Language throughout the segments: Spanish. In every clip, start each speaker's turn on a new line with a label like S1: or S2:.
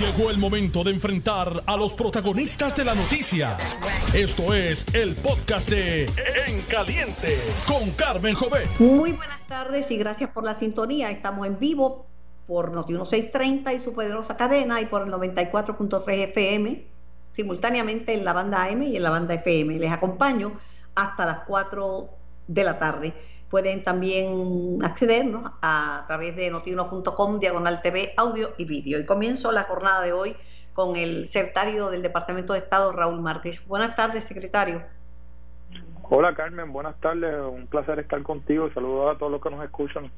S1: Llegó el momento de enfrentar a los protagonistas de la noticia. Esto es el podcast de En Caliente con Carmen Jové.
S2: Muy buenas tardes y gracias por la sintonía. Estamos en vivo por Noti 1630 y su poderosa cadena y por el 94.3 FM, simultáneamente en la banda AM y en la banda FM. Les acompaño hasta las 4 de la tarde. Pueden también accedernos a, través de notiuno.com, diagonal TV, audio y vídeo. Y comienzo la jornada de hoy con el secretario del Departamento de Estado, Raúl Márquez. Buenas tardes, secretario.
S3: Hola Carmen, buenas tardes. Un placer estar contigo. Saludos a todos los que nos escuchan.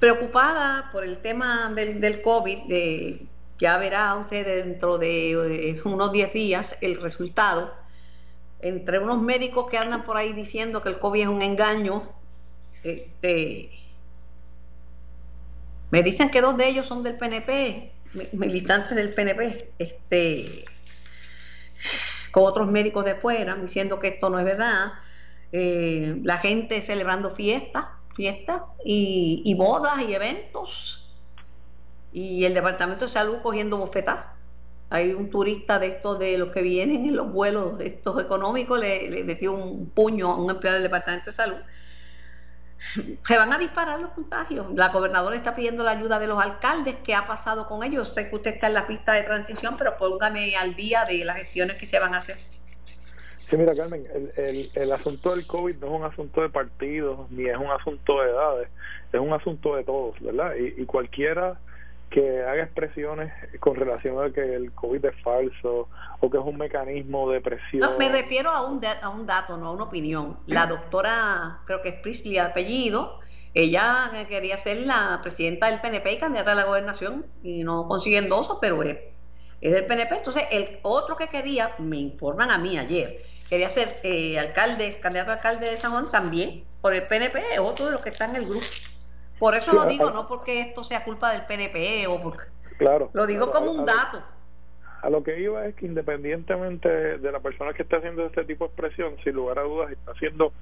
S2: Preocupada por el tema del, del COVID, de, ya verá usted dentro de eh, unos 10 días el resultado entre unos médicos que andan por ahí diciendo que el COVID es un engaño, este, me dicen que dos de ellos son del PNP, militantes del PNP, este, con otros médicos de fuera, diciendo que esto no es verdad. Eh, la gente celebrando fiestas, fiestas y, y bodas y eventos, y el Departamento de Salud cogiendo bofetadas hay un turista de estos de los que vienen en los vuelos estos económicos, le, metió un puño a un empleado del Departamento de Salud. Se van a disparar los contagios. La gobernadora está pidiendo la ayuda de los alcaldes. ¿Qué ha pasado con ellos? Sé que usted está en la pista de transición, pero póngame al día de las gestiones que se van a hacer.
S3: Sí, mira, Carmen, el, el, asunto del COVID no es un asunto de partidos, ni es un asunto de edades, es un asunto de todos, ¿verdad? Y cualquiera que haga expresiones con relación a que el COVID es falso o que es un mecanismo de presión.
S2: No, me refiero a un, a un dato, no a una opinión. La doctora, creo que es Prisley apellido, ella quería ser la presidenta del PNP y candidata a la gobernación y no consigue endoso, pero es, es del PNP. Entonces, el otro que quería, me informan a mí ayer, quería ser eh, alcalde, candidato a alcalde de San Juan también por el PNP, es otro de los que está en el grupo. Por eso lo digo, no porque esto sea culpa del PNP o porque...
S3: Claro.
S2: Lo digo como un dato.
S3: A lo que iba es que independientemente de la persona que esté haciendo este tipo de expresión, sin lugar a dudas está siendo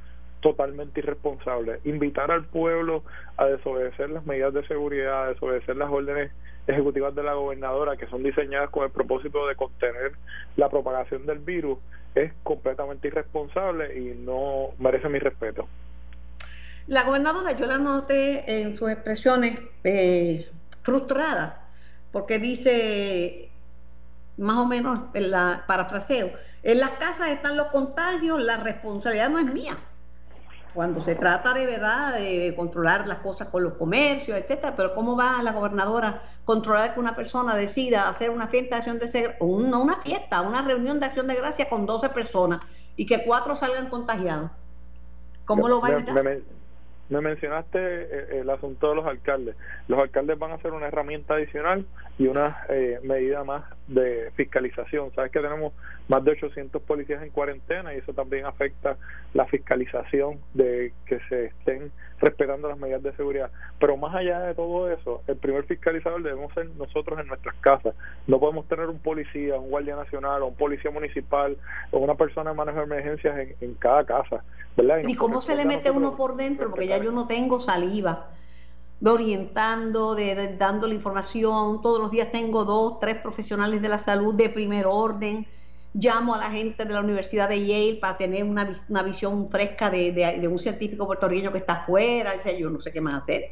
S3: totalmente irresponsable. Invitar al pueblo a desobedecer las medidas de seguridad, a desobedecer las órdenes ejecutivas de la gobernadora que son diseñadas con el propósito de contener la propagación del virus es completamente irresponsable y no merece mi respeto.
S2: La gobernadora, yo la noté en sus expresiones eh, frustrada, porque dice, más o menos, en la parafraseo, en las casas están los contagios, la responsabilidad no es mía. Cuando se trata de verdad de controlar las cosas con los comercios, etcétera, pero ¿cómo va la gobernadora a controlar que una persona decida hacer una fiesta de acción de no una fiesta, una reunión de acción de gracia con 12 personas y que cuatro salgan contagiados? ¿Cómo lo va a evitar?
S3: Me mencionaste eh, el asunto de los alcaldes. Los alcaldes van a ser una herramienta adicional y una eh, medida más de fiscalización. Sabes que tenemos más de 800 policías en cuarentena y eso también afecta la fiscalización de que se estén respetando las medidas de seguridad. Pero más allá de todo eso, el primer fiscalizador debemos ser nosotros en nuestras casas. No podemos tener un policía, un guardia nacional o un policía municipal o una persona de manejo de emergencias en, en cada casa. ¿verdad?
S2: ¿Y, cómo se le mete uno por dentro? Porque ya yo no tengo saliva de orientando, de, dando la información. Todos los días tengo dos, tres profesionales de la salud de primer orden. Llamo a la gente de la Universidad de Yale para tener una, una visión fresca de, de, un científico puertorriqueño que está afuera. O yo no sé qué más hacer.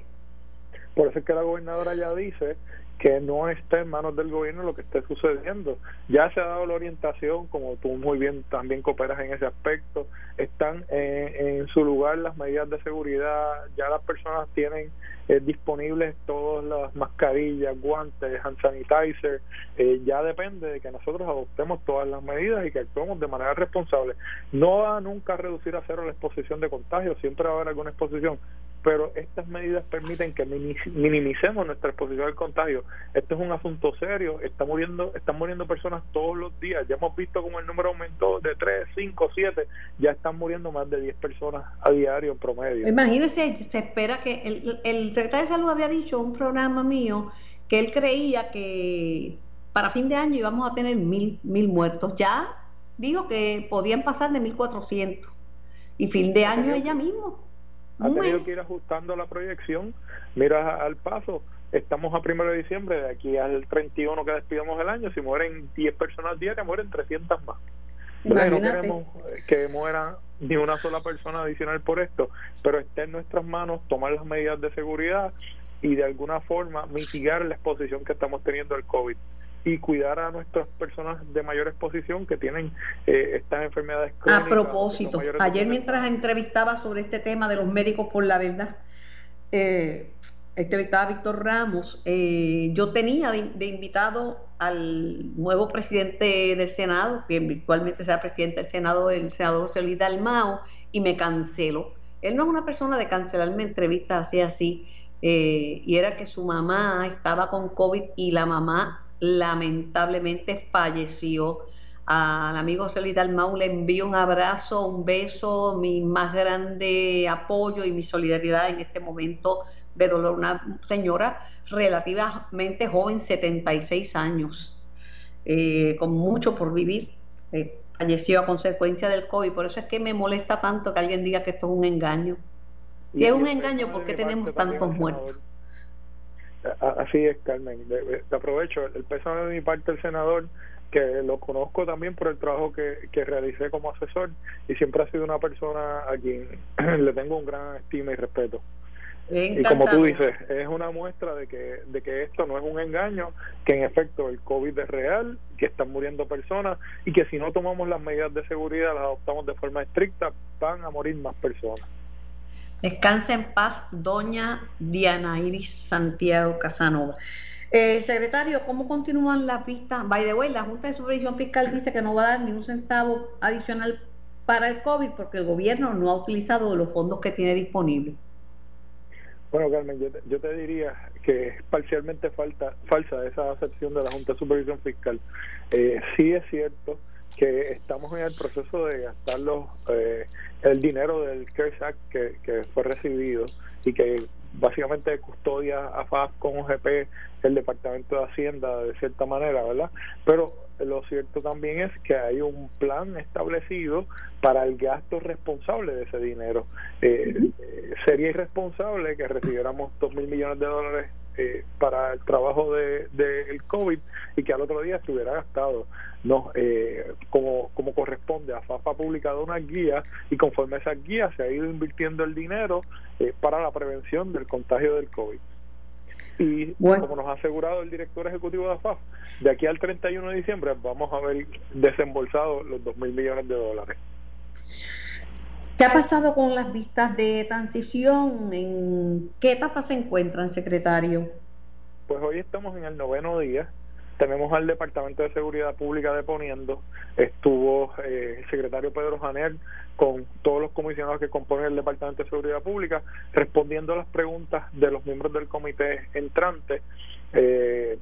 S3: Por eso es que la gobernadora ya dice que no esté en manos del gobierno lo que esté sucediendo. Ya se ha dado la orientación, como tú muy bien también cooperas en ese aspecto, están en su lugar las medidas de seguridad, ya las personas tienen eh, disponibles todas las mascarillas, guantes, hand sanitizer, eh, ya depende de que nosotros adoptemos todas las medidas y que actuemos de manera responsable. No va a nunca reducir a cero la exposición de contagios, siempre va a haber alguna exposición, pero estas medidas permiten que minimicemos nuestra exposición al contagio. Esto es un asunto serio, está muriendo, están muriendo personas todos los días, ya hemos visto como el número aumentó de 3, 5, 7, ya están muriendo más de 10 personas a diario en promedio.
S2: Imagínense, se espera que el, el secretario de Salud había dicho en un programa mío que él creía que para fin de año íbamos a tener mil, mil muertos. Ya dijo que podían pasar de 1.400 y fin de año ella mismo
S3: ha tenido que ir ajustando la proyección. Mira al paso, estamos a primero de diciembre, de aquí al 31 que despidamos el año, si mueren 10 personas diarias, mueren 300 más. No queremos que muera ni una sola persona adicional por esto, pero está en nuestras manos tomar las medidas de seguridad y de alguna forma mitigar la exposición que estamos teniendo al COVID y cuidar a nuestras personas de mayor exposición que tienen eh, estas enfermedades
S2: crónicas. A propósito, ayer mientras entrevistaba sobre este tema de los médicos por la verdad, eh, entrevistaba a Víctor Ramos, eh, yo tenía de, invitado al nuevo presidente del Senado, que virtualmente sea presidente del Senado, el senador José Dalmao, y me canceló. Él no es una persona de cancelarme entrevistas así, así, eh, y era que su mamá estaba con COVID y la mamá lamentablemente falleció. Al amigo José Dalmau le envío un abrazo, un beso, mi más grande apoyo y mi solidaridad en este momento de dolor. Una señora relativamente joven, 76 años, eh, con mucho por vivir. Eh, falleció a consecuencia del COVID. Por eso es que me molesta tanto que alguien diga que esto es un engaño. Si es un engaño, ¿por qué tenemos tantos muertos?
S3: Así es, Carmen. Te aprovecho el peso de mi parte el senador, que lo conozco también por el trabajo que, que realicé como asesor y siempre ha sido una persona a quien le tengo un gran estima y respeto. Y como tú dices, es una muestra de que, de que esto no es un engaño, que en efecto el COVID es real, que están muriendo personas y que si no tomamos las medidas de seguridad, las adoptamos de forma estricta, van a morir más personas.
S2: Descansa en paz, doña Diana Iris Santiago Casanova. Eh, secretario, ¿cómo continúan las vistas? By the way, la Junta de Supervisión Fiscal dice que no va a dar ni un centavo adicional para el COVID porque el gobierno no ha utilizado los fondos que tiene disponibles.
S3: Bueno, Carmen, yo te, diría que es parcialmente falta, falsa esa acepción de la Junta de Supervisión Fiscal. Eh, sí es cierto que estamos en el proceso de gastar los, eh, el dinero del CARES Act que, que fue recibido y que básicamente custodia a FAS con OGP el Departamento de Hacienda de cierta manera, ¿verdad? Pero lo cierto también es que hay un plan establecido para el gasto responsable de ese dinero. Eh, sería irresponsable que recibiéramos dos mil millones de dólares eh, para el trabajo de, el COVID y que al otro día estuviera gastado. No, eh, como, como corresponde, a FAFA ha publicado una guía y conforme a esas guías se ha ido invirtiendo el dinero eh, para la prevención del contagio del COVID. Y como nos ha asegurado el director ejecutivo de AFAF, de aquí al 31 de diciembre vamos a ver desembolsado los 2 mil millones de dólares.
S2: ¿Qué ha pasado con las vistas de transición? ¿En qué etapa se encuentran, secretario?
S3: Pues hoy estamos en el noveno día. Tenemos al Departamento de Seguridad Pública deponiendo. Estuvo eh, el secretario Pedro Janer con todos los comisionados que componen el Departamento de Seguridad Pública, respondiendo a las preguntas de los miembros del comité entrante. Eh,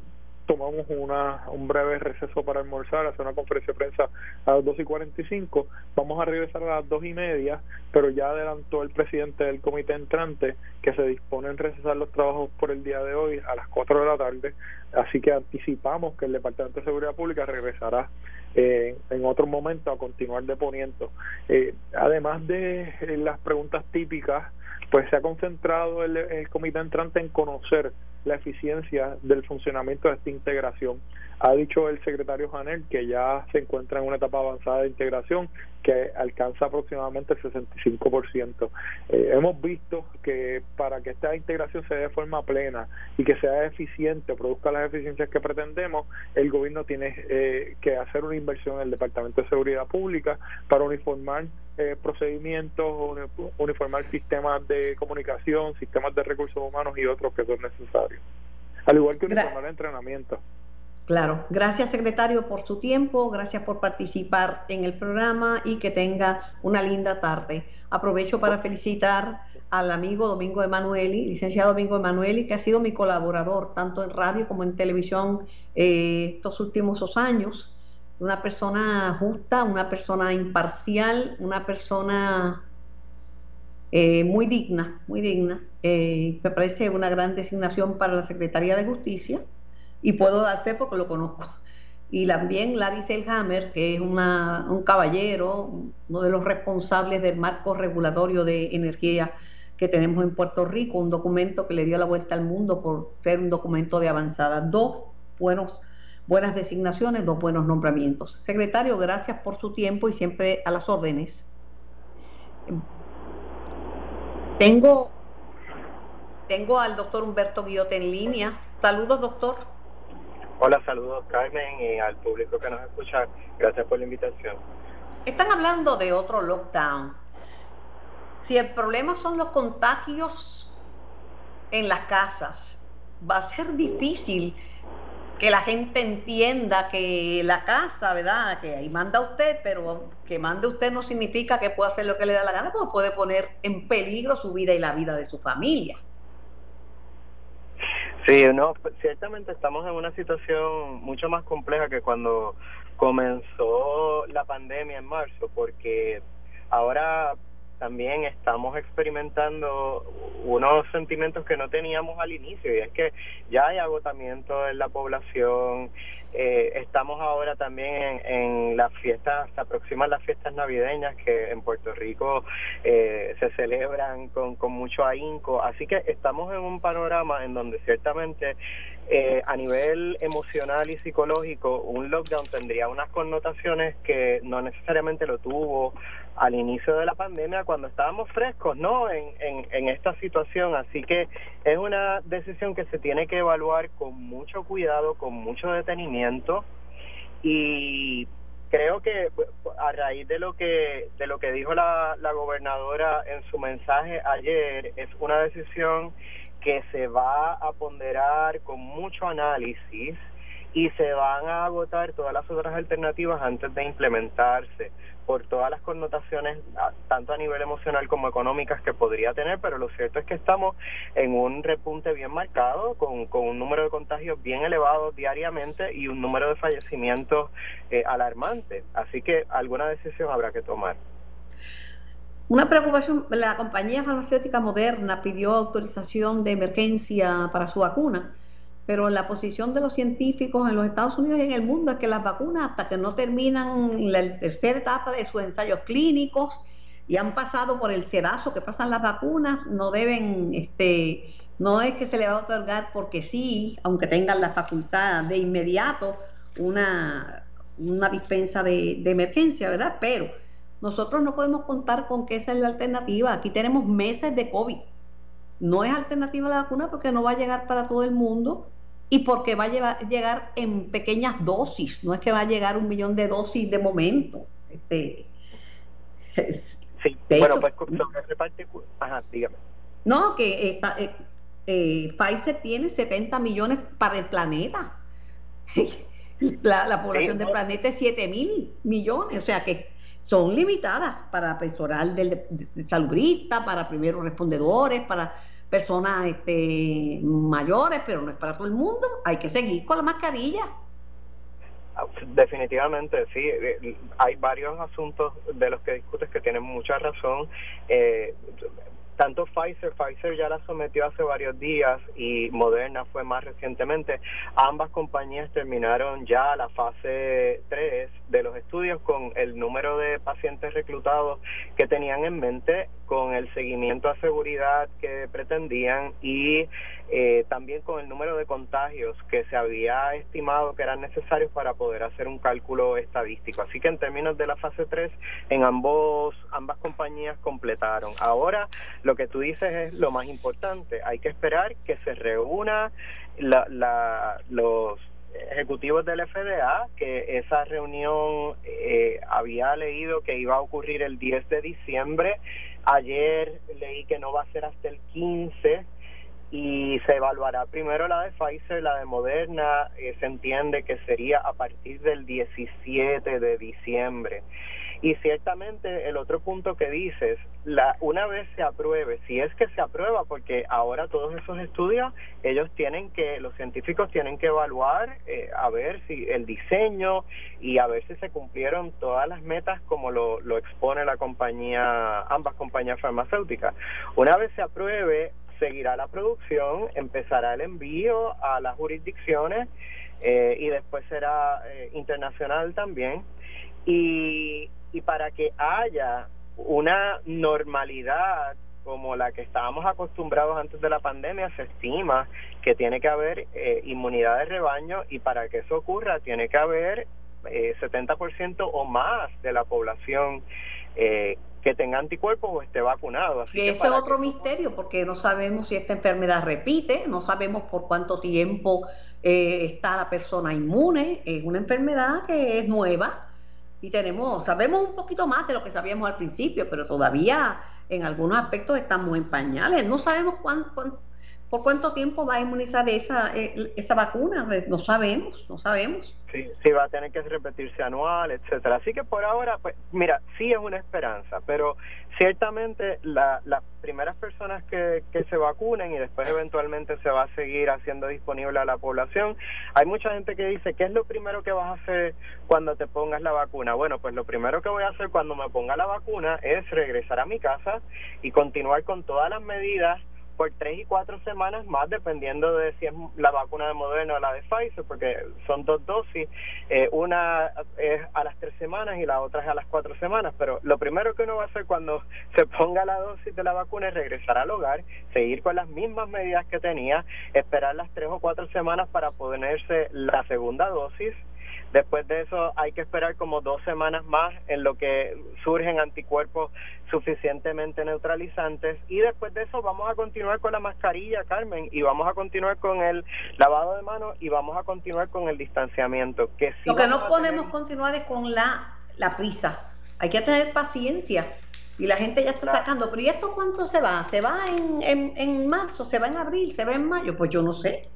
S3: tomamos una, un breve receso para almorzar, hacer una conferencia de prensa a las 2 y 45. Vamos a regresar a las 2 y media, pero ya adelantó el presidente del comité entrante que se dispone en recesar los trabajos por el día de hoy a las 4 de la tarde. Así que anticipamos que el Departamento de Seguridad Pública regresará eh, en otro momento a continuar deponiendo. Eh, además de eh, las preguntas típicas, pues se ha concentrado el, el comité entrante en conocer la eficiencia del funcionamiento de esta integración. Ha dicho el secretario Janel que ya se encuentra en una etapa avanzada de integración que alcanza aproximadamente el 65%. Eh, hemos visto que para que esta integración se dé de forma plena y que sea eficiente, produzca las eficiencias que pretendemos, el gobierno tiene eh, que hacer una inversión en el Departamento de Seguridad Pública para uniformar eh, procedimientos, uniformar sistemas de comunicación, sistemas de recursos humanos y otros que son necesarios. Al igual que uniformar el entrenamiento.
S2: Claro, gracias secretario por su tiempo, gracias por participar en el programa y que tenga una linda tarde. Aprovecho para felicitar al amigo Domingo Emanueli, licenciado Domingo Emanueli, que ha sido mi colaborador tanto en radio como en televisión eh, estos últimos dos años. Una persona justa, una persona imparcial, una persona eh, muy digna, muy digna. Eh, me parece una gran designación para la Secretaría de Justicia y puedo dar fe porque lo conozco. Y también Larry Selhammer, que es un caballero, uno de los responsables del marco regulatorio de energía que tenemos en Puerto Rico, un documento que le dio la vuelta al mundo por ser un documento de avanzada. Dos buenos, buenas designaciones, dos buenos nombramientos. Secretario, gracias por su tiempo y siempre a las órdenes. Tengo, tengo al doctor Humberto Guillote en línea. Saludos, doctor.
S4: Hola, saludos Carmen y al público que nos escucha. Gracias por la invitación.
S2: Están hablando de otro lockdown. Si el problema son los contagios en las casas, va a ser difícil que la gente entienda que la casa, ¿verdad? Que ahí manda usted, pero que mande usted no significa que pueda hacer lo que le da la gana, porque puede poner en peligro su vida y la vida de su familia.
S4: Sí, no, ciertamente estamos en una situación mucho más compleja que cuando comenzó la pandemia en marzo, porque ahora también estamos experimentando unos sentimientos que no teníamos al inicio y es que ya hay agotamiento en la población, eh, estamos ahora también en, las fiestas, se aproximan las fiestas navideñas que en Puerto Rico eh, se celebran con, con mucho ahínco, así que estamos en un panorama en donde ciertamente eh, a nivel emocional y psicológico un lockdown tendría unas connotaciones que no necesariamente lo tuvo al inicio de la pandemia cuando estábamos frescos, ¿no? En, en, esta situación. Así que es una decisión que se tiene que evaluar con mucho cuidado, con mucho detenimiento y creo que a raíz de lo que de lo que dijo la, la gobernadora en su mensaje ayer es una decisión que se va a ponderar con mucho análisis y se van a agotar todas las otras alternativas antes de implementarse por todas las connotaciones, tanto a nivel emocional como económicas que podría tener, pero lo cierto es que estamos en un repunte bien marcado, con, con un número de contagios bien elevado diariamente y un número de fallecimientos eh, alarmante. Así que alguna decisión habrá que tomar.
S2: Una preocupación, la compañía farmacéutica moderna pidió autorización de emergencia para su vacuna pero la posición de los científicos en los Estados Unidos y en el mundo es que las vacunas, hasta que no terminan la tercera etapa de sus ensayos clínicos y han pasado por el sedazo que pasan las vacunas, no deben, este, no es que se le va a otorgar porque sí, aunque tengan la facultad de inmediato, una, una dispensa de, de emergencia, ¿verdad? Pero nosotros no podemos contar con que esa es la alternativa. Aquí tenemos meses de COVID. No es alternativa la vacuna porque no va a llegar para todo el mundo y porque va a llegar en pequeñas dosis, no es que va a llegar un millón de dosis de momento. Este,
S4: sí, bueno, pues reparte, ajá, dígame.
S2: No, que está, eh, eh, Pfizer tiene 70 millones para el planeta. la, población del planeta es 7 mil millones, o sea que son limitadas para personal del, de salubrista, para primeros respondedores, para personas este, mayores, pero no es para todo el mundo. Hay que seguir con la mascarilla.
S4: Definitivamente, sí. Hay varios asuntos de los que discutes que tienen mucha razón. Eh, tanto Pfizer, Pfizer ya la sometió hace varios días y Moderna fue más recientemente. Ambas compañías terminaron ya la fase 3 de los estudios con el número de pacientes reclutados que tenían en mente, con el seguimiento a seguridad que pretendían y eh, también con el número de contagios que se había estimado que eran necesarios para poder hacer un cálculo estadístico. Así que en términos de la fase 3, en ambos ambas compañías completaron. Ahora, lo que tú dices es lo más importante. Hay que esperar que se reúna la, la, los ejecutivos del FDA que esa reunión eh, había leído que iba a ocurrir el 10 de diciembre. Ayer leí que no va a ser hasta el 15 y se evaluará primero la de Pfizer, la de Moderna, eh, se entiende que sería a partir del 17 de diciembre. Y ciertamente el otro punto que dices, la, una vez se apruebe, si es que se aprueba, porque ahora todos esos estudios, ellos tienen que, los científicos tienen que evaluar eh, a ver si el diseño y a ver si se cumplieron todas las metas como lo, lo expone la compañía, ambas compañías farmacéuticas. Una vez se apruebe, seguirá la producción, empezará el envío a las jurisdicciones eh, y después será eh, internacional también. Y y para que haya una normalidad como la que estábamos acostumbrados antes de la pandemia, se estima que tiene que haber eh, inmunidad de rebaño y para que eso ocurra tiene que haber eh, 70% o más de la población eh, que tenga anticuerpos o esté vacunado.
S2: Así que eso es otro misterio porque no sabemos si esta enfermedad repite, no sabemos por cuánto tiempo eh, está la persona inmune, es una enfermedad que es nueva y tenemos, sabemos un poquito más de lo que sabíamos al principio, pero todavía en algunos aspectos estamos en pañales, no sabemos cuánto, por cuánto tiempo va a inmunizar esa, eh, esa vacuna, no sabemos, no sabemos.
S4: Sí, sí, va a tener que repetirse anual, etcétera. Así que por ahora, pues, mira, sí es una esperanza, pero ciertamente las primeras personas que, que se vacunen y después eventualmente se va a seguir haciendo disponible a la población, hay mucha gente que dice, ¿qué es lo primero que vas a hacer cuando te pongas la vacuna? Bueno, pues lo primero que voy a hacer cuando me ponga la vacuna es regresar a mi casa y continuar con todas las medidas por tres y cuatro semanas más, dependiendo de si es la vacuna de Moderna o la de Pfizer, porque son dos dosis. Eh, una es a las tres semanas y la otra es a las cuatro semanas. Pero lo primero que uno va a hacer cuando se ponga la dosis de la vacuna es regresar al hogar, seguir con las mismas medidas que tenía, esperar las tres o cuatro semanas para ponerse la segunda dosis Después de eso hay que esperar como dos semanas más en lo que surgen anticuerpos suficientemente neutralizantes y después de eso vamos a continuar con la mascarilla, Carmen, y vamos a continuar con el lavado de manos y vamos a continuar con el distanciamiento. Que
S2: lo que no podemos continuar es con la, la prisa. Hay que tener paciencia y la gente ya está sacando. Pero ¿y esto cuánto se va? ¿Se va en, en, en marzo? ¿Se va en abril? ¿Se va en mayo? Pues yo no sé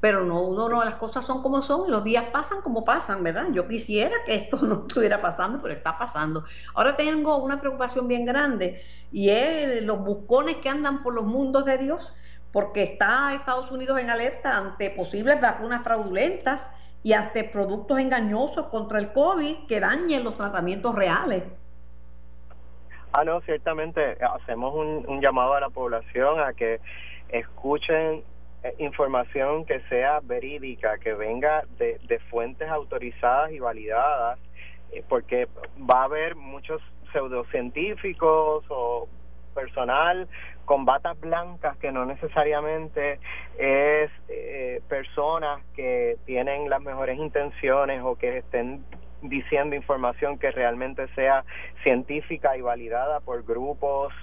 S2: pero no, uno no, las cosas son como son y los días pasan como pasan, ¿verdad? Yo quisiera que esto no estuviera pasando, pero está pasando. Ahora tengo una preocupación bien grande y es los buscones que andan por los mundos de Dios, porque está Estados Unidos en alerta ante posibles vacunas fraudulentas y ante productos engañosos contra el COVID que dañen los tratamientos reales.
S4: Ah, no, ciertamente hacemos un, un llamado a la población a que escuchen eh, información que sea verídica, que venga de, de fuentes autorizadas y validadas, eh, porque va a haber muchos pseudocientíficos o personal con batas blancas que no necesariamente es eh, personas que tienen las mejores intenciones o que estén diciendo información que realmente sea científica y validada por grupos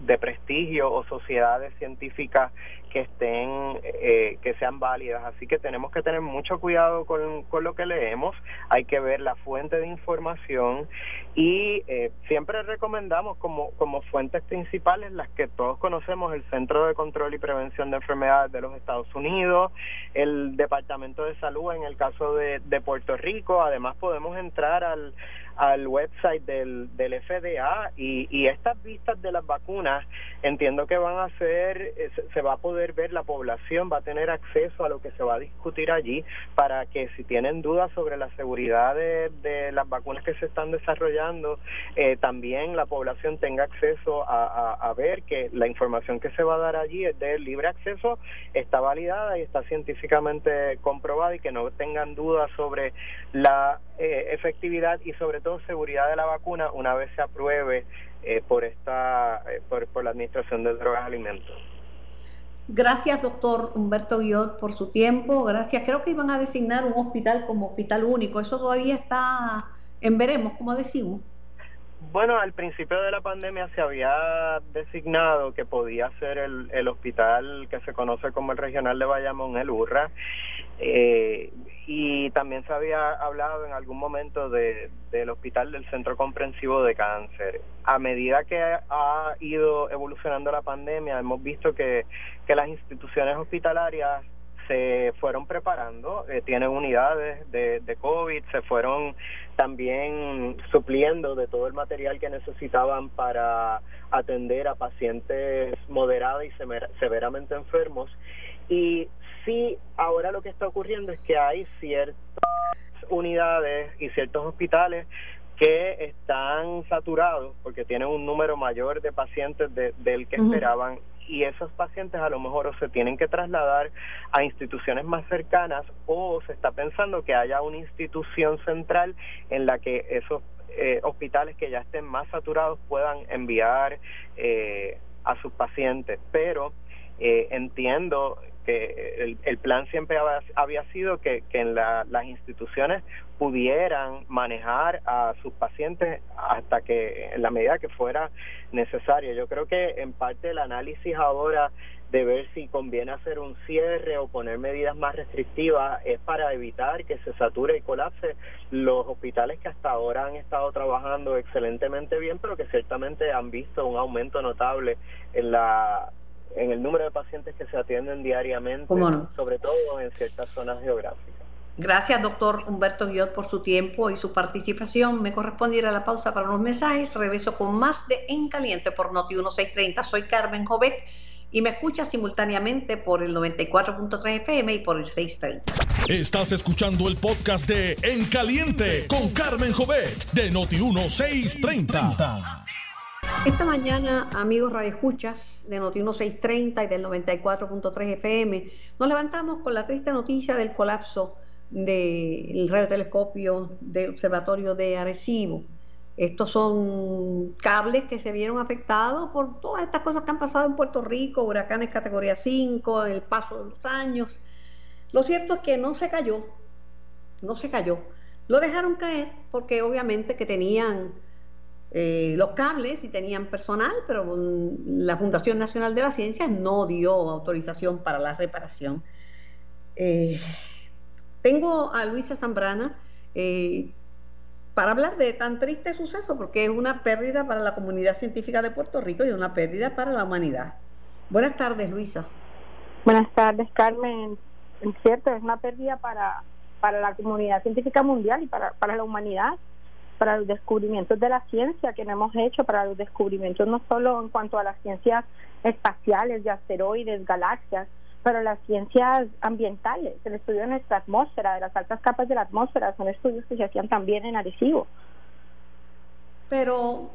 S4: de prestigio o sociedades científicas que estén, eh, que sean válidas. Así que tenemos que tener mucho cuidado con, con lo que leemos, hay que ver la fuente de información y eh, siempre recomendamos como, como fuentes principales las que todos conocemos, el Centro de Control y Prevención de Enfermedades de los Estados Unidos, el Departamento de Salud en el caso de, de Puerto Rico, además podemos entrar al al website del, del FDA y, y estas vistas de las vacunas entiendo que van a ser, eh, se va a poder ver, la población va a tener acceso a lo que se va a discutir allí para que si tienen dudas sobre la seguridad de, de las vacunas que se están desarrollando, eh, también la población tenga acceso a, a, ver que la información que se va a dar allí es de libre acceso, está validada y está científicamente comprobada y que no tengan dudas sobre la eh, efectividad y sobre todo seguridad de la vacuna una vez se apruebe eh, por esta eh, por, la Administración de Drogas y Alimentos.
S2: Gracias, doctor Humberto Guiot, por su tiempo. Gracias. Creo que iban a designar un hospital como hospital único. Eso todavía está en veremos, como decimos.
S4: Bueno, al principio de la pandemia se había designado que podía ser el, el hospital que se conoce como el regional de Bayamón, el URRA, eh, y también se había hablado en algún momento de, del hospital del Centro Comprensivo de Cáncer. A medida que ha ido evolucionando la pandemia, hemos visto que, que las instituciones hospitalarias se fueron preparando, eh, tienen unidades de, de COVID, se fueron también supliendo de todo el material que necesitaban para atender a pacientes moderados y severamente enfermos. Y sí, ahora lo que está ocurriendo es que hay ciertas unidades y ciertos hospitales que están saturados porque tienen un número mayor de pacientes del que esperaban. Y esos pacientes a lo mejor o se tienen que trasladar a instituciones más cercanas o se está pensando que haya una institución central en la que esos eh, hospitales que ya estén más saturados puedan enviar eh, a sus pacientes, pero eh, entiendo que el, plan siempre había, sido que, en las instituciones pudieran manejar a sus pacientes hasta que en la medida que fuera necesario. Yo creo que en parte el análisis ahora de ver si conviene hacer un cierre o poner medidas más restrictivas es para evitar que se sature y colapse los hospitales que hasta ahora han estado trabajando excelentemente bien, pero que ciertamente han visto un aumento notable en la en el número de pacientes que se atienden diariamente, sobre todo en ciertas zonas geográficas.
S2: Gracias, doctor Humberto Guiot, por su tiempo y su participación. Me corresponde ir a la pausa para los mensajes. Regreso con más de En Caliente por Noti 1630. Soy Carmen Jovet y me escucha simultáneamente por el 94.3 FM y por el 630.
S1: Estás escuchando el podcast de En Caliente con Carmen Jovet de Noti 1630.
S2: Esta mañana, amigos radioescuchas de Noti 1630 y del 94.3 FM, nos levantamos con la triste noticia del colapso del radiotelescopio del Observatorio de Arecibo. Estos son cables que se vieron afectados por todas estas cosas que han pasado en Puerto Rico, huracanes categoría 5, el paso de los años. Lo cierto es que no se cayó, no se cayó. Lo dejaron caer porque obviamente que tenían eh, los cables y tenían personal, pero la Fundación Nacional de la Ciencia no dio autorización para la reparación. Eh, tengo a Luisa Zambrana eh, para hablar de tan triste suceso, porque es una pérdida para la comunidad científica de Puerto Rico y una pérdida para la humanidad. Buenas tardes, Luisa.
S5: Buenas tardes, Carmen. Es cierto, es una pérdida para, para la comunidad científica mundial y para, para la humanidad para los descubrimientos de la ciencia que no hemos hecho, para los descubrimientos no solo en cuanto a las ciencias espaciales, de asteroides, galaxias, pero las ciencias ambientales, el estudio de nuestra atmósfera, de las altas capas de la atmósfera, son estudios que se hacían también en Arecibo.
S2: Pero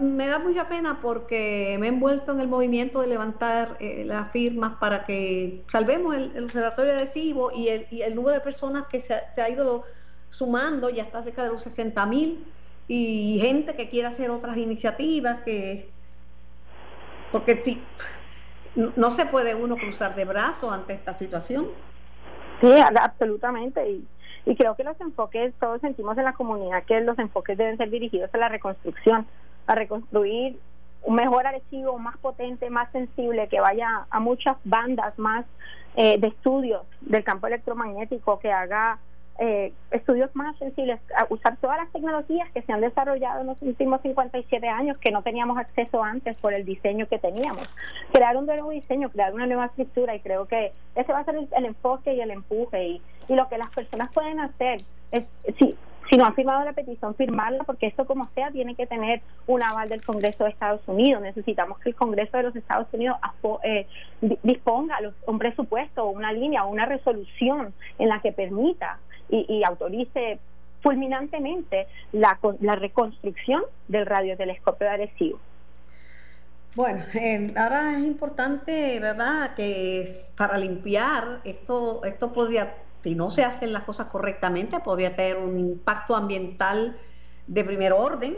S2: me da mucha pena porque me he envuelto en el movimiento de levantar eh, las firmas para que salvemos el, observatorio de Arecibo y el, y el número de personas que se ha ido sumando, ya está cerca de los 60 mil, y gente que quiere hacer otras iniciativas, que porque si, no se puede uno cruzar de brazos ante esta situación.
S5: Sí, absolutamente. Y, y creo que los enfoques, todos sentimos en la comunidad que los enfoques deben ser dirigidos a la reconstrucción, a reconstruir un mejor archivo, más potente, más sensible, que vaya a muchas bandas más eh, de estudios del campo electromagnético, que haga eh, estudios más sensibles, usar todas las tecnologías que se han desarrollado en los últimos 57 años que no teníamos acceso antes por el diseño que teníamos. Crear un nuevo diseño, crear una nueva estructura y creo que ese va a ser el, enfoque y el empuje y, lo que las personas pueden hacer es, si, si no han firmado la petición, firmarla porque esto como sea tiene que tener un aval del Congreso de Estados Unidos. Necesitamos que el Congreso de los Estados Unidos eh, disponga un presupuesto, una línea o una resolución en la que permita y, autorice fulminantemente la, la reconstrucción del radiotelescopio de Arecibo.
S2: Bueno, ahora es importante, ¿verdad?, que para limpiar esto, esto podría, si no se hacen las cosas correctamente, podría tener un impacto ambiental de primer orden.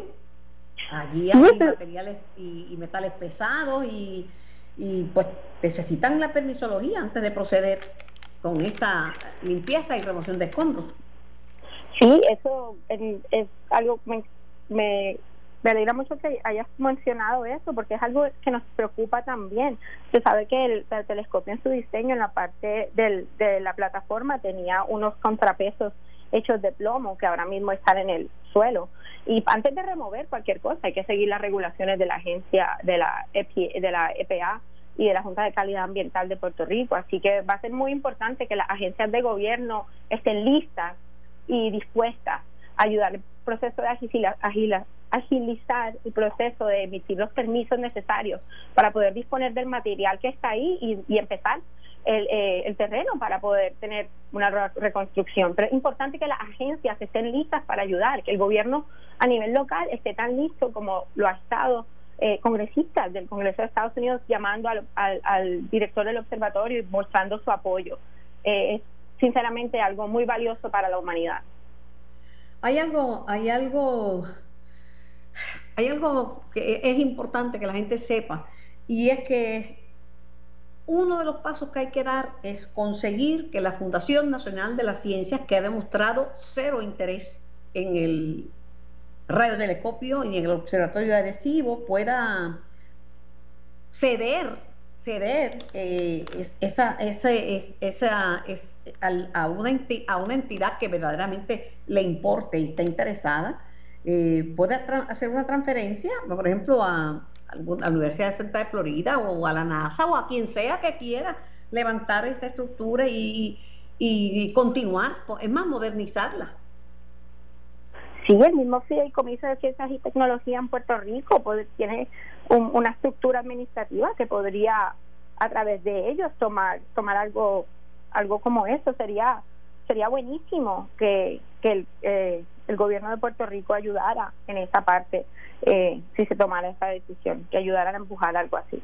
S2: Allí hay materiales y, metales pesados y, y pues necesitan la permisología antes de proceder con esta limpieza y remoción de escombros.
S5: Sí, eso es, algo que me, me, alegra mucho que hayas mencionado eso, porque es algo que nos preocupa también. Se sabe que el, telescopio en su diseño, en la parte del, de la plataforma, tenía unos contrapesos hechos de plomo que ahora mismo están en el suelo. Y antes de remover cualquier cosa, hay que seguir las regulaciones de la agencia de la, de la EPA y de la Junta de Calidad Ambiental de Puerto Rico. Así que va a ser muy importante que las agencias de gobierno estén listas y dispuestas a ayudar el proceso de agilizar el proceso de emitir los permisos necesarios para poder disponer del material que está ahí y, empezar el, eh, el, terreno para poder tener una reconstrucción. Pero es importante que las agencias estén listas para ayudar, que el gobierno a nivel local esté tan listo como lo ha estado eh, congresistas del Congreso de Estados Unidos llamando al, al, director del observatorio y mostrando su apoyo. Eh, es sinceramente algo muy valioso para la humanidad.
S2: Hay algo, hay algo, hay algo que es importante que la gente sepa. y es que uno de los pasos que hay que dar es conseguir que la Fundación Nacional de las Ciencias, que ha demostrado cero interés en el radiotelescopio y en el observatorio adhesivo, pueda ceder ceder eh, esa, ese, esa, es, a, una a una entidad que verdaderamente le importe y está interesada, eh, puede hacer una transferencia, por ejemplo, a, a la Universidad de Santa de Florida o a la NASA o a quien sea que quiera levantar esa estructura y, y, continuar, es más, modernizarla.
S5: Sí, el mismo Fideicomiso de Ciencias y Tecnología en Puerto Rico tiene una estructura administrativa que podría a través de ellos tomar tomar algo algo como eso sería sería buenísimo que, que el, eh, el gobierno de Puerto Rico ayudara en esa parte eh, si se tomara esa decisión, que ayudaran a empujar algo así.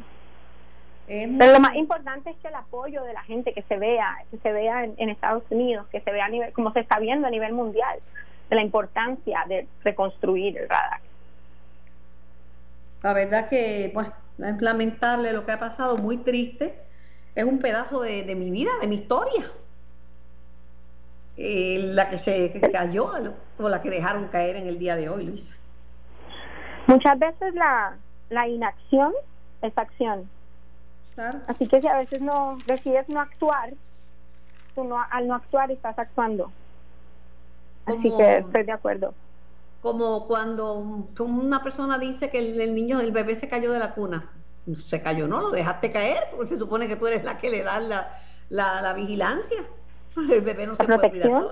S5: Pero lo más importante es que el apoyo de la gente que se vea, que se vea en, Estados Unidos, que se vea a nivel, como se está viendo a nivel mundial, de la importancia de reconstruir el radar.
S2: La verdad que, pues, es lamentable lo que ha pasado, muy triste. Es un pedazo de, mi vida, de mi historia. Eh, la que se cayó o la que dejaron caer en el día de hoy, Luisa.
S5: Muchas veces la, la inacción es acción. Así que si a veces no decides no actuar, tú no, al no actuar estás actuando. Así que estoy de acuerdo.
S2: Como cuando una persona dice que el, niño, el bebé se cayó de la cuna. Se cayó, no, lo dejaste caer, porque se supone que tú eres la que le das la, la, la vigilancia. El bebé no se puede cuidar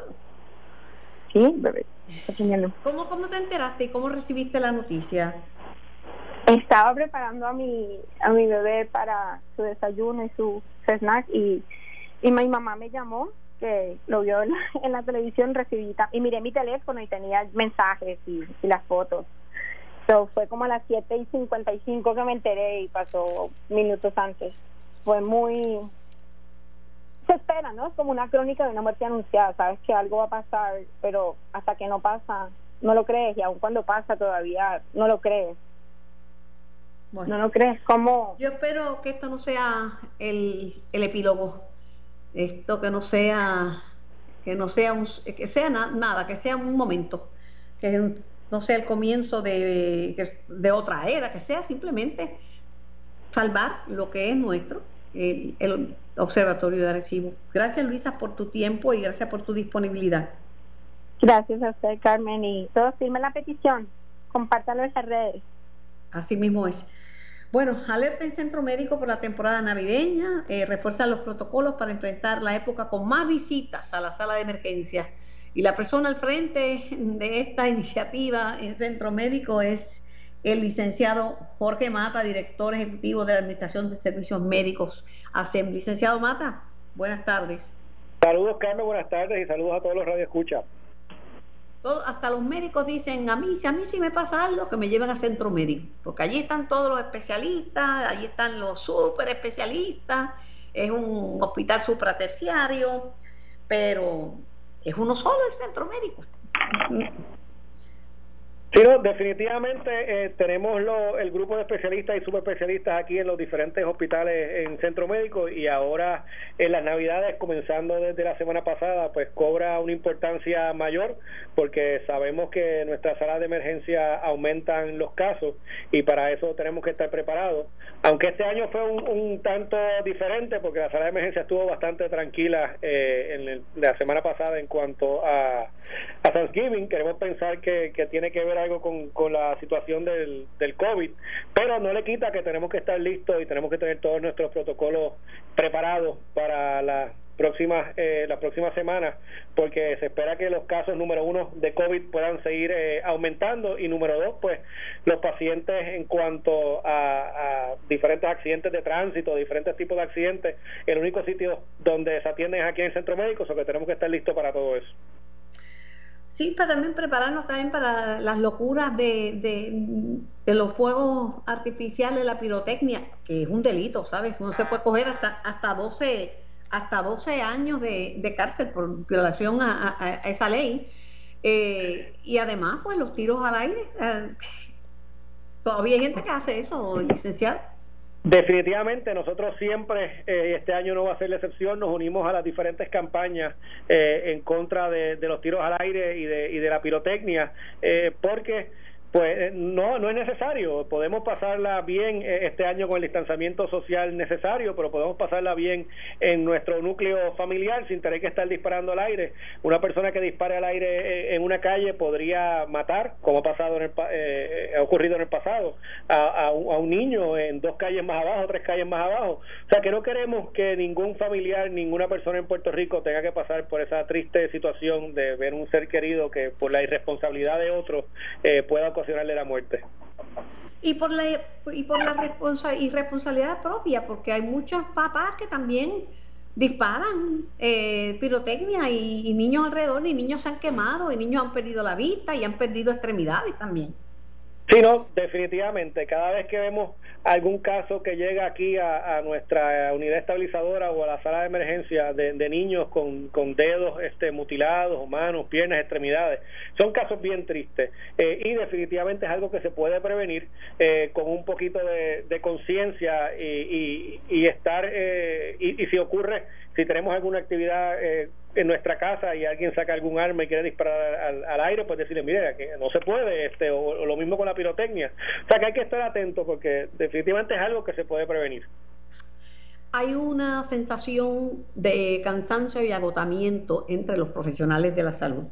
S5: Sí, bebé.
S2: ¿Cómo, ¿Cómo te enteraste y cómo recibiste la noticia?
S5: Estaba preparando a mi, a mi bebé para su desayuno y su snack y, y mi mamá me llamó que lo vio en la, televisión recibí y miré mi teléfono y tenía mensajes y, las fotos. So, fue como a las 7 y 55 que me enteré y pasó minutos antes. Fue muy se espera, ¿no? Es como una crónica de una muerte anunciada, sabes que algo va a pasar, pero hasta que no pasa, no lo crees, y aun cuando pasa todavía no lo crees. no lo crees, como...
S2: Yo espero que esto no sea el, el epílogo, esto que no sea, que no sea un, que sea nada, que sea un momento, que no sea el comienzo de, de otra era, que sea simplemente salvar lo que es nuestro, el, el Observatorio de Arecibo. Gracias Luisa por tu tiempo y gracias por tu disponibilidad.
S5: Gracias a usted Carmen y todos firmen la petición, compártalo en las redes.
S2: Así mismo es. Bueno, alerta en centro médico por la temporada navideña, eh, los protocolos para enfrentar la época con más visitas a la sala de emergencia. Y la persona al frente de esta iniciativa en centro médico es el licenciado Jorge Mata, director ejecutivo de la Administración de Servicios Médicos ASEM. Licenciado Mata, buenas tardes.
S6: Saludos, Carmen, buenas tardes y saludos a todos los radioescuchas.
S2: Hasta los médicos dicen, a mí, si a mí sí me pasa algo, que me lleven a centro médico, porque allí están todos los especialistas, allí están los super especialistas, es un hospital supraterciario, pero es uno solo el centro médico.
S6: Sí, definitivamente eh, tenemos el grupo de especialistas y subespecialistas aquí en los diferentes hospitales en centro médico y ahora en las navidades, comenzando desde la semana pasada, pues cobra una importancia mayor porque sabemos que nuestras salas de emergencia aumentan los casos y para eso tenemos que estar preparados. Aunque este año fue un, tanto diferente porque la sala de emergencia estuvo bastante tranquila eh, en la semana pasada en cuanto a, a Thanksgiving, queremos pensar que, que tiene que ver algo con, con la situación del, del COVID, pero no le quita que tenemos que estar listos y tenemos que tener todos nuestros protocolos preparados para la próximas eh, las próximas semanas porque se espera que los casos número uno de COVID puedan seguir eh, aumentando y número dos pues los pacientes en cuanto a, diferentes accidentes de tránsito diferentes tipos de accidentes el único sitio donde se atienden es aquí en el centro médico o que tenemos que estar listos para todo eso
S2: Sí, para también prepararnos también para las locuras de, de, los fuegos artificiales, la pirotecnia, que es un delito, ¿sabes? Uno se puede coger hasta, hasta 12 hasta 12 años de, de cárcel por violación a, esa ley. Eh, y además, pues los tiros al aire. Eh, todavía hay gente que hace eso, licenciado.
S6: Definitivamente, nosotros siempre, eh, este año no va a ser la excepción, nos unimos a las diferentes campañas eh, en contra de, los tiros al aire y de, y de la pirotecnia, eh, porque pues eh, no, no es necesario. Podemos pasarla bien eh, este año con el distanciamiento social necesario, pero podemos pasarla bien en nuestro núcleo familiar sin tener que estar disparando al aire. Una persona que dispare al aire eh, en una calle podría matar, como ha pasado en el, ha ocurrido en el pasado, a, a, un niño en dos calles más abajo, tres calles más abajo. O sea que no queremos que ningún familiar, ninguna persona en Puerto Rico tenga que pasar por esa triste situación de ver un ser querido que por la irresponsabilidad de otros pueda de la muerte.
S2: Y por la, y por la irresponsabilidad propia, porque hay muchos papás que también disparan eh, pirotecnia y, y, niños alrededor, y niños se han quemado, y niños han perdido la vista y han perdido extremidades también.
S6: Sí, no, definitivamente. Cada vez que vemos algún caso que llega aquí a, nuestra unidad estabilizadora o a la sala de emergencia de, niños con, con, dedos este, mutilados, manos, piernas, extremidades, son casos bien tristes. Eh, y definitivamente es algo que se puede prevenir eh, con un poquito de, conciencia y, y, estar, eh, y, y si ocurre si tenemos alguna actividad eh, en nuestra casa y alguien saca algún arma y quiere disparar al, aire, pues decirle, mire, que no se puede, este o, lo mismo con la pirotecnia. O sea que hay que estar atento porque definitivamente es algo que se puede prevenir.
S2: Hay una sensación de cansancio y agotamiento entre los profesionales de la salud.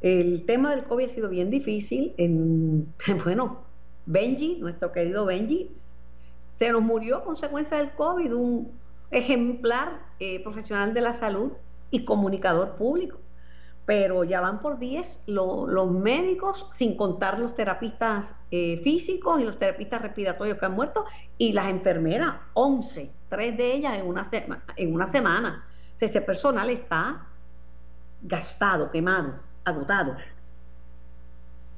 S2: El tema del COVID ha sido bien difícil. En, bueno, Benji, nuestro querido Benji, se nos murió a consecuencia del COVID, un ejemplar eh, profesional de la salud y comunicador público. Pero ya van por 10 los médicos, sin contar los terapistas eh, físicos y los terapistas respiratorios que han muerto, y las enfermeras, 11, tres de ellas en una, en una semana. ese personal está gastado, quemado, agotado.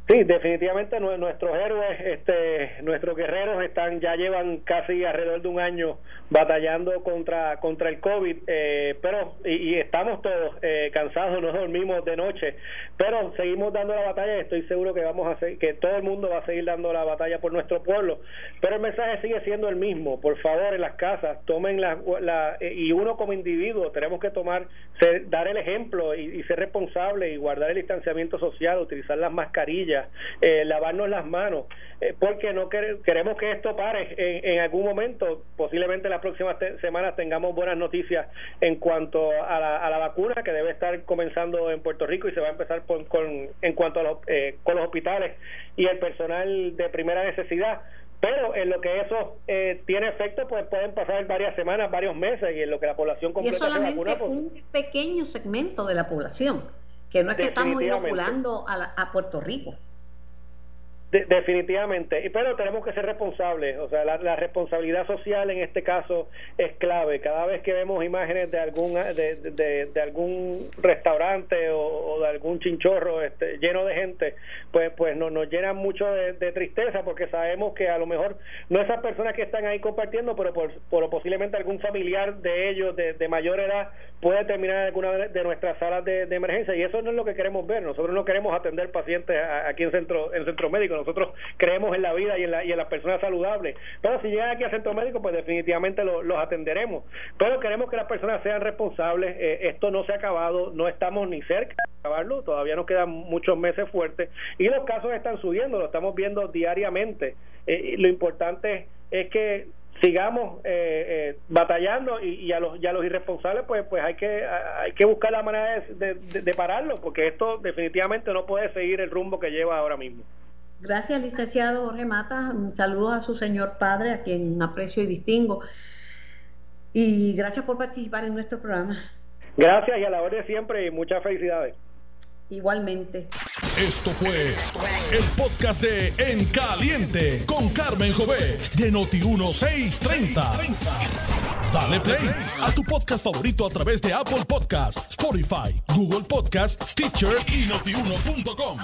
S6: Sí, definitivamente nuestros héroes, este, nuestros guerreros están ya llevan casi alrededor de un año batallando contra contra el COVID, eh, pero y, estamos todos eh, cansados, no dormimos de noche, pero seguimos dando la batalla y estoy seguro que vamos a hacer, que todo el mundo va a seguir dando la batalla por nuestro pueblo, pero el mensaje sigue siendo el mismo. Por favor, en las casas tomen la, la y uno como individuo tenemos que tomar, dar el ejemplo y, y ser responsable y guardar el distanciamiento social, utilizar las mascarillas eh, lavarnos las manos, eh, porque no queremos que esto pare en, algún momento, posiblemente en las próximas semanas tengamos buenas noticias en cuanto a la, vacuna que debe estar comenzando en Puerto Rico y se va a empezar con, en cuanto a los, eh, con los hospitales y el personal de primera necesidad. Pero en lo que eso tiene efecto pues pueden pasar varias semanas, varios meses y en lo que la población
S2: completa y es solamente pues un pequeño segmento de la población que no es que estamos inoculando a Puerto Rico
S6: definitivamente, pero tenemos que ser responsables, o sea, la, responsabilidad social en este caso es clave. Cada vez que vemos imágenes de algún de, de, algún restaurante o, de algún chinchorro este, lleno de gente, pues pues nos, nos llena mucho de, tristeza porque sabemos que a lo mejor no esas personas que están ahí compartiendo, pero por, por posiblemente algún familiar de ellos de, mayor edad puede terminar en alguna de nuestras salas de, emergencia y eso no es lo que queremos ver. Nosotros no queremos atender pacientes aquí en centro en centro médico nosotros creemos en la vida y en, la, y en las personas saludables. Pero si llegan aquí al centro médico, pues definitivamente los atenderemos. Pero queremos que las personas sean responsables. Eh, esto no se ha acabado, no estamos ni cerca de acabarlo, todavía nos quedan muchos meses fuertes y los casos están subiendo, lo estamos viendo diariamente. Eh, lo importante es que sigamos eh, batallando y, a los, y a los irresponsables pues pues hay que hay que buscar la manera de, pararlo porque esto definitivamente no puede seguir el rumbo que lleva ahora mismo.
S2: Gracias, licenciado Jorge Mata. Saludos a su señor padre, a quien aprecio y distingo. Y gracias por participar en nuestro programa.
S6: Gracias y a la hora de siempre y muchas felicidades.
S2: Igualmente.
S1: Esto fue el podcast de En Caliente con Carmen Jovet de Noti1630. Dale play a tu podcast favorito a través de Apple Podcasts, Spotify, Google Podcasts, Stitcher y notiuno.com.